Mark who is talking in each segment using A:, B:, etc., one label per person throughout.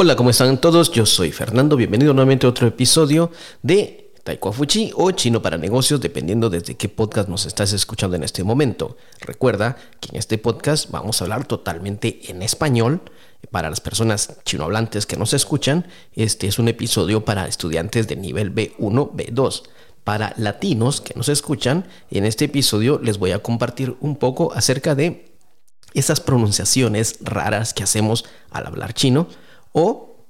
A: Hola, ¿cómo están todos? Yo soy Fernando, bienvenido nuevamente a otro episodio de Taekwondo o Chino para Negocios, dependiendo desde qué podcast nos estás escuchando en este momento. Recuerda que en este podcast vamos a hablar totalmente en español. Para las personas chinohablantes que nos escuchan, este es un episodio para estudiantes de nivel B1, B2. Para latinos que nos escuchan, en este episodio les voy a compartir un poco acerca de esas pronunciaciones raras que hacemos al hablar chino o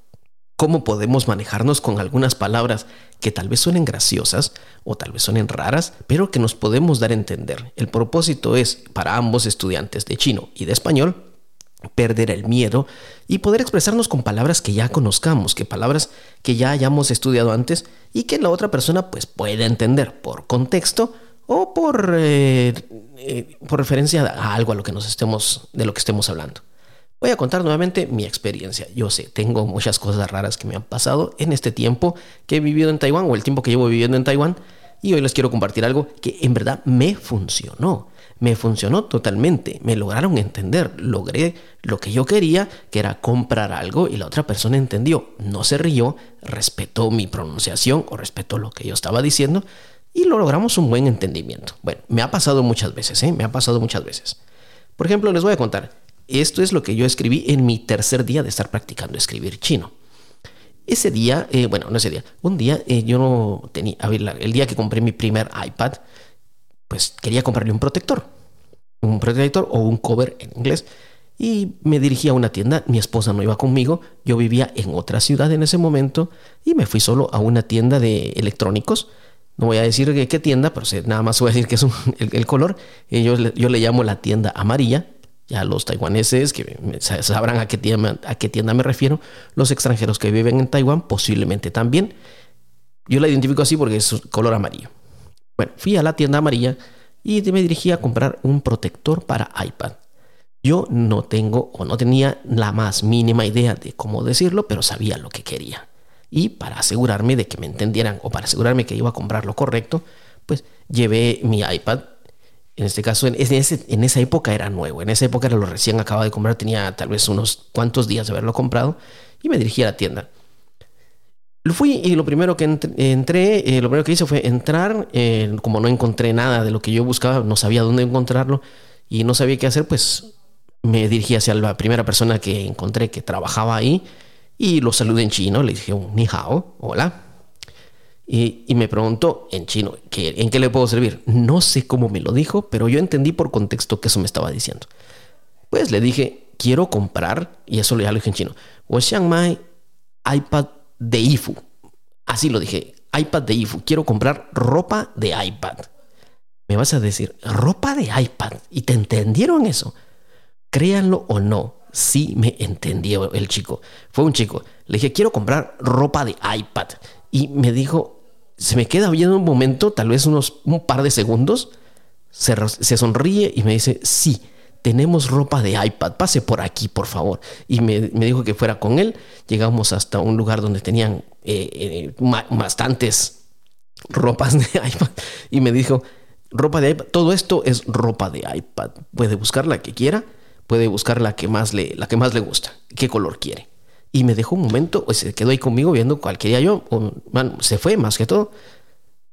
A: cómo podemos manejarnos con algunas palabras que tal vez suenen graciosas o tal vez suenen raras, pero que nos podemos dar a entender. El propósito es, para ambos estudiantes de chino y de español, perder el miedo y poder expresarnos con palabras que ya conozcamos, que palabras que ya hayamos estudiado antes y que la otra persona pues pueda entender por contexto o por, eh, eh, por referencia a algo a lo que nos estemos, de lo que estemos hablando. Voy a contar nuevamente mi experiencia. Yo sé, tengo muchas cosas raras que me han pasado en este tiempo que he vivido en Taiwán o el tiempo que llevo viviendo en Taiwán y hoy les quiero compartir algo que en verdad me funcionó. Me funcionó totalmente, me lograron entender, logré lo que yo quería, que era comprar algo y la otra persona entendió, no se rió, respetó mi pronunciación o respetó lo que yo estaba diciendo y lo logramos un buen entendimiento. Bueno, me ha pasado muchas veces, ¿eh? me ha pasado muchas veces. Por ejemplo, les voy a contar, esto es lo que yo escribí en mi tercer día de estar practicando escribir chino. Ese día, eh, bueno, no ese día, un día eh, yo no tenía, a el día que compré mi primer iPad, pues quería comprarle un protector, un protector o un cover en inglés. Y me dirigí a una tienda, mi esposa no iba conmigo, yo vivía en otra ciudad en ese momento y me fui solo a una tienda de electrónicos. No voy a decir qué tienda, pero nada más voy a decir que es el, color. Yo, yo le llamo la tienda amarilla ya los taiwaneses que sabrán a qué, tienda, a qué tienda me refiero, los extranjeros que viven en Taiwán posiblemente también. Yo la identifico así porque es color amarillo. Bueno, fui a la tienda amarilla y me dirigí a comprar un protector para iPad. Yo no tengo o no tenía la más mínima idea de cómo decirlo, pero sabía lo que quería. Y para asegurarme de que me entendieran o para asegurarme que iba a comprar lo correcto, pues llevé mi iPad en este caso, en, esa época era nuevo. En esa época era lo recién acababa de comprar. Tenía tal vez unos cuantos días de haberlo comprado. Y me dirigí a la tienda. Lo fui y lo primero que entré, eh, lo primero que hice fue entrar. Como no encontré nada de lo que yo buscaba, no sabía dónde encontrarlo y no sabía qué hacer, pues me dirigí hacia la primera persona que encontré que trabajaba ahí y lo saludé en chino. Le dije, ni hao, hola. Y, me preguntó en chino, ¿en qué le puedo servir? No sé cómo me lo dijo, pero yo entendí por contexto que eso me estaba diciendo. Pues le dije, quiero comprar, y eso ya lo dije en chino, Mai iPad de IFU. Así lo dije, iPad de IFU. Quiero comprar ropa de iPad. Me vas a decir, ropa de iPad. ¿Y te entendieron eso? Créanlo o no, sí me entendió el chico. Fue un chico. Le dije, quiero comprar ropa de iPad. Y me dijo, se me queda viendo un momento, tal vez unos un par de segundos, se, sonríe y me dice, sí, tenemos ropa de iPad, pase por aquí, por favor. Y me, dijo que fuera con él. Llegamos hasta un lugar donde tenían eh, eh, bastantes ropas de iPad y me dijo, ropa de iPad, todo esto es ropa de iPad. Puede buscar la que quiera, puede buscar la que más le, la que más le gusta, qué color quiere. Y me dejó un momento, pues, se quedó ahí conmigo viendo cuál quería yo. se fue más que todo.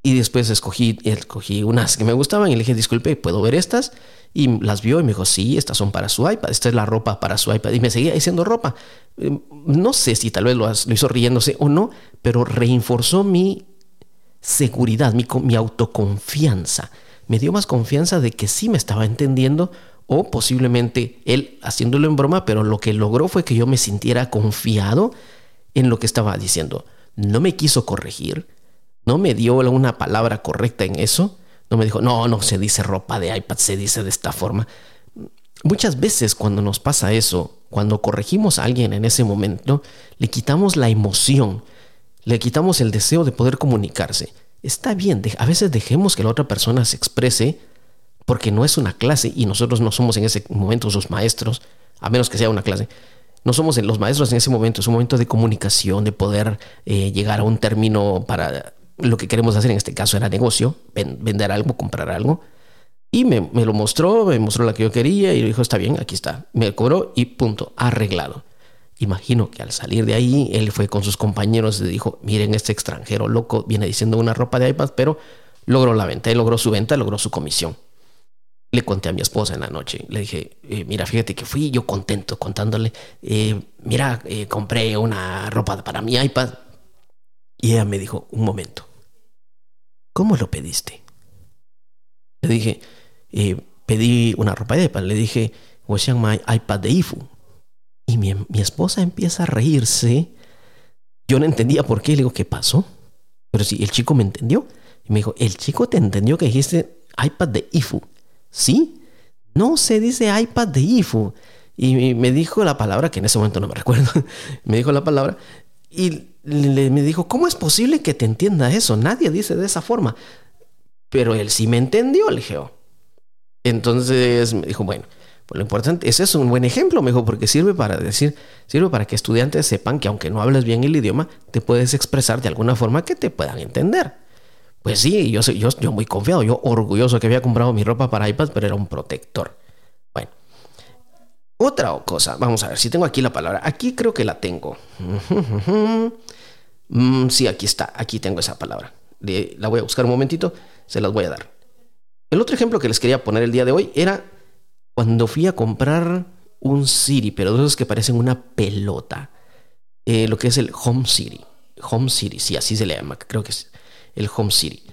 A: Y después escogí, escogí unas que me gustaban y le dije, disculpe, ¿puedo ver estas? Y las vio y me dijo, sí, estas son para su iPad, esta es la ropa para su iPad. Y me seguía diciendo ropa. Eh, no sé si tal vez lo, hizo riéndose o no, pero reforzó mi seguridad, mi, mi autoconfianza. Me dio más confianza de que sí me estaba entendiendo o posiblemente él haciéndolo en broma, pero lo que logró fue que yo me sintiera confiado en lo que estaba diciendo. No me quiso corregir, no me dio una palabra correcta en eso, no me dijo, no, no se dice ropa de iPad, se dice de esta forma. Muchas veces cuando nos pasa eso, cuando corregimos a alguien en ese momento, le quitamos la emoción, le quitamos el deseo de poder comunicarse. Está bien, a veces dejemos que la otra persona se exprese, porque no es una clase y nosotros no somos en ese momento los maestros, a menos que sea una clase. No somos los maestros en ese momento, es un momento de comunicación, de poder eh, llegar a un término para lo que queremos hacer, en este caso era negocio, vender algo, comprar algo. Y me, me, lo mostró, me mostró la que yo quería y dijo, está bien, aquí está. Me cobró y punto, arreglado. Imagino que al salir de ahí, él fue con sus compañeros y dijo, miren, este extranjero loco viene diciendo una ropa de iPad, pero logró la venta, él logró su venta, logró su comisión. Le conté a mi esposa en la noche, le dije, eh, mira, fíjate que fui yo contento contándole, eh, mira, eh, compré una ropa para mi iPad. Y ella me dijo, un momento, ¿cómo lo pediste? Le dije, pedí una ropa de iPad, le dije, my iPad de IFU. Y mi, mi, esposa empieza a reírse. Yo no entendía por qué. Le digo, ¿qué pasó? Pero sí, el chico me entendió. Y me dijo, ¿el chico te entendió que dijiste iPad de IFU? ¿Sí? No se dice iPad de IFU. Y me dijo la palabra, que en ese momento no me recuerdo. me dijo la palabra. Y le, me dijo, ¿cómo es posible que te entienda eso? Nadie dice de esa forma. Pero él sí me entendió, le dije. Oh". Entonces me dijo, bueno, pues lo importante, ese es un buen ejemplo, mejor, porque sirve para decir, sirve para que estudiantes sepan que aunque no hables bien el idioma, te puedes expresar de alguna forma que te puedan entender. Pues sí, yo, yo, yo muy confiado, yo orgulloso que había comprado mi ropa para iPad, pero era un protector. Bueno, otra cosa, vamos a ver si tengo aquí la palabra. Aquí creo que la tengo. Mm, sí, aquí está, aquí tengo esa palabra. La voy a buscar un momentito, se las voy a dar. El otro ejemplo que les quería poner el día de hoy era cuando fui a comprar un City, pero de esos que parecen una pelota, eh, lo que es el Home City. Home City, sí, así se le llama, creo que es el Home City.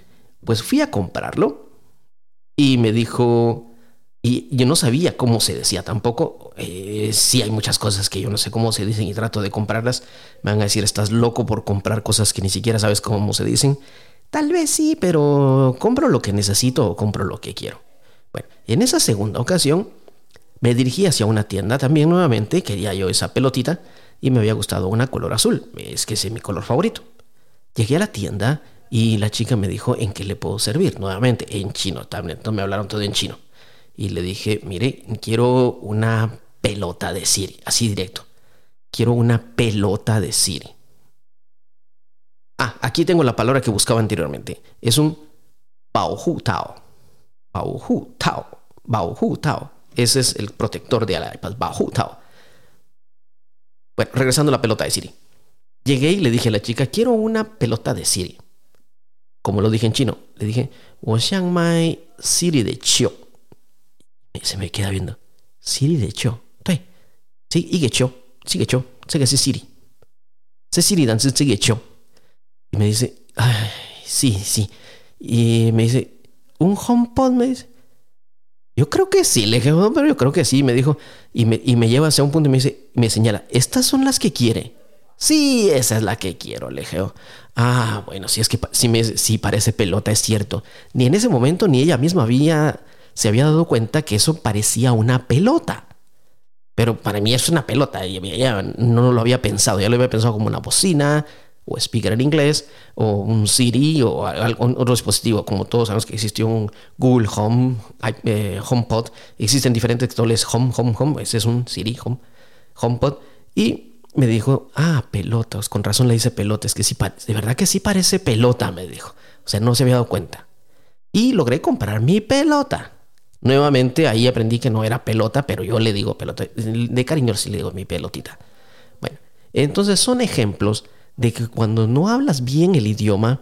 A: Pues fui a comprarlo y me dijo, y yo no sabía cómo se decía tampoco. Eh, sí hay muchas cosas que yo no sé cómo se dicen y trato de comprarlas. Me van a decir, estás loco por comprar cosas que ni siquiera sabes cómo se dicen. Tal vez sí, pero compro lo que necesito o compro lo que quiero. Bueno, en esa segunda ocasión me dirigí hacia una tienda también nuevamente, quería yo esa pelotita y me había gustado una color azul, es que ese es mi color favorito. Llegué a la tienda y la chica me dijo en qué le puedo servir, nuevamente en chino, también me hablaron todo en chino. Y le dije, mire, quiero una pelota de Siri, así directo. Quiero una pelota de Siri. Ah, aquí tengo la palabra que buscaba anteriormente. Es un Hu Tao. Hu Tao. Hu Tao. Ese es el protector de iPad. Hu Tao. Bueno, regresando a la pelota de Siri. Llegué y le dije a la chica, quiero una pelota de Siri. Como lo dije en chino, le dije, Mai Siri de Chio. Se me queda viendo. Siri de Chio. Sí, y que Chio. Sí, que Chio. Sé que es Siri. Sé Siri, dan sigue Chio. Y me dice, Ay, sí, sí. Y me dice, ¿un HomePod? Me dice. Yo creo que sí, le dije, pero yo creo que sí, me dijo. Y me, y me lleva hacia un punto y me dice, me señala, estas son las que quiere. Sí, esa es la que quiero, le dije. Ah, bueno, si es que sí, me, sí parece pelota, es cierto. Ni en ese momento ni ella misma había, se había dado cuenta que eso parecía una pelota. Pero para mí es una pelota, ella no lo había pensado, ya lo había pensado como una bocina, o speaker en inglés, o un Siri, o algún otro dispositivo. Como todos sabemos que existió un Google Home, eh, HomePod, existen diferentes actuales Home, Home, Home, ese es un Siri, Home, HomePod, y me dijo, ah, pelotas, con razón le dice pelotas, que sí, de verdad que sí parece pelota, me dijo. O sea, no se había dado cuenta. Y logré comprar mi pelota. Nuevamente ahí aprendí que no era pelota, pero yo le digo pelota. De cariño sí le digo mi pelotita. Bueno, entonces son ejemplos de que cuando no hablas bien el idioma,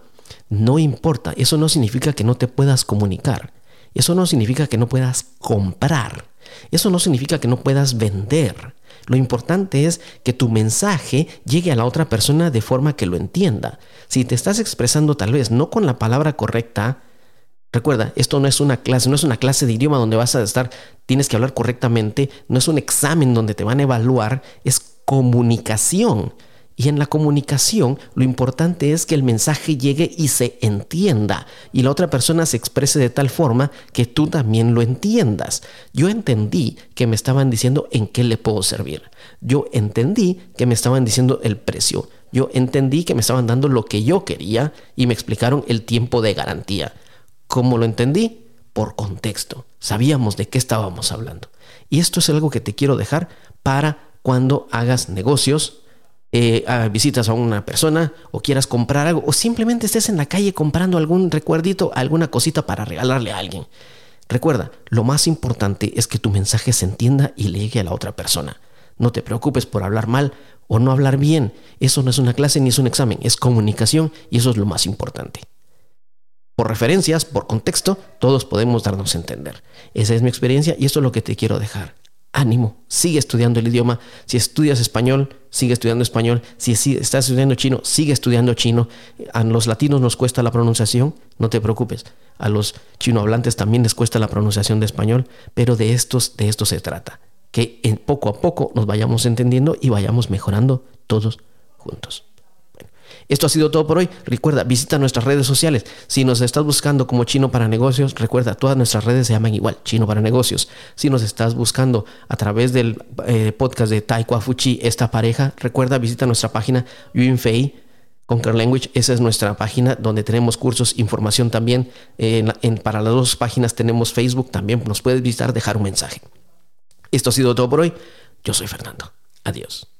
A: no importa, eso no significa que no te puedas comunicar, eso no significa que no puedas comprar, eso no significa que no puedas vender. Lo importante es que tu mensaje llegue a la otra persona de forma que lo entienda. Si te estás expresando tal vez no con la palabra correcta, recuerda, esto no es una clase, no es una clase de idioma donde vas a estar, tienes que hablar correctamente, no es un examen donde te van a evaluar, es comunicación. Y en la comunicación lo importante es que el mensaje llegue y se entienda y la otra persona se exprese de tal forma que tú también lo entiendas. Yo entendí que me estaban diciendo en qué le puedo servir. Yo entendí que me estaban diciendo el precio. Yo entendí que me estaban dando lo que yo quería y me explicaron el tiempo de garantía. ¿Cómo lo entendí? Por contexto. Sabíamos de qué estábamos hablando. Y esto es algo que te quiero dejar para cuando hagas negocios eh, visitas a una persona o quieras comprar algo o simplemente estés en la calle comprando algún recuerdito, alguna cosita para regalarle a alguien. Recuerda, lo más importante es que tu mensaje se entienda y le llegue a la otra persona. No te preocupes por hablar mal o no hablar bien. Eso no es una clase ni es un examen, es comunicación y eso es lo más importante. Por referencias, por contexto, todos podemos darnos a entender. Esa es mi experiencia y esto es lo que te quiero dejar. Ánimo, sigue estudiando el idioma. Si estudias español, sigue estudiando español. Si estás estudiando chino, sigue estudiando chino. A los latinos nos cuesta la pronunciación, no te preocupes. A los chinohablantes también les cuesta la pronunciación de español, pero de estos, de esto se trata. Que poco a poco nos vayamos entendiendo y vayamos mejorando todos juntos. Esto ha sido todo por hoy. Recuerda, visita nuestras redes sociales. Si nos estás buscando como Chino para Negocios, recuerda, todas nuestras redes se llaman igual, Chino para Negocios. Si nos estás buscando a través del eh, podcast de Taekwa Fuchi, esta pareja, recuerda, visita nuestra página Yunfei Conquer Language, esa es nuestra página donde tenemos cursos, información también. para las dos páginas tenemos Facebook, también nos puedes visitar, dejar un mensaje. Esto ha sido todo por hoy. Yo soy Fernando. Adiós.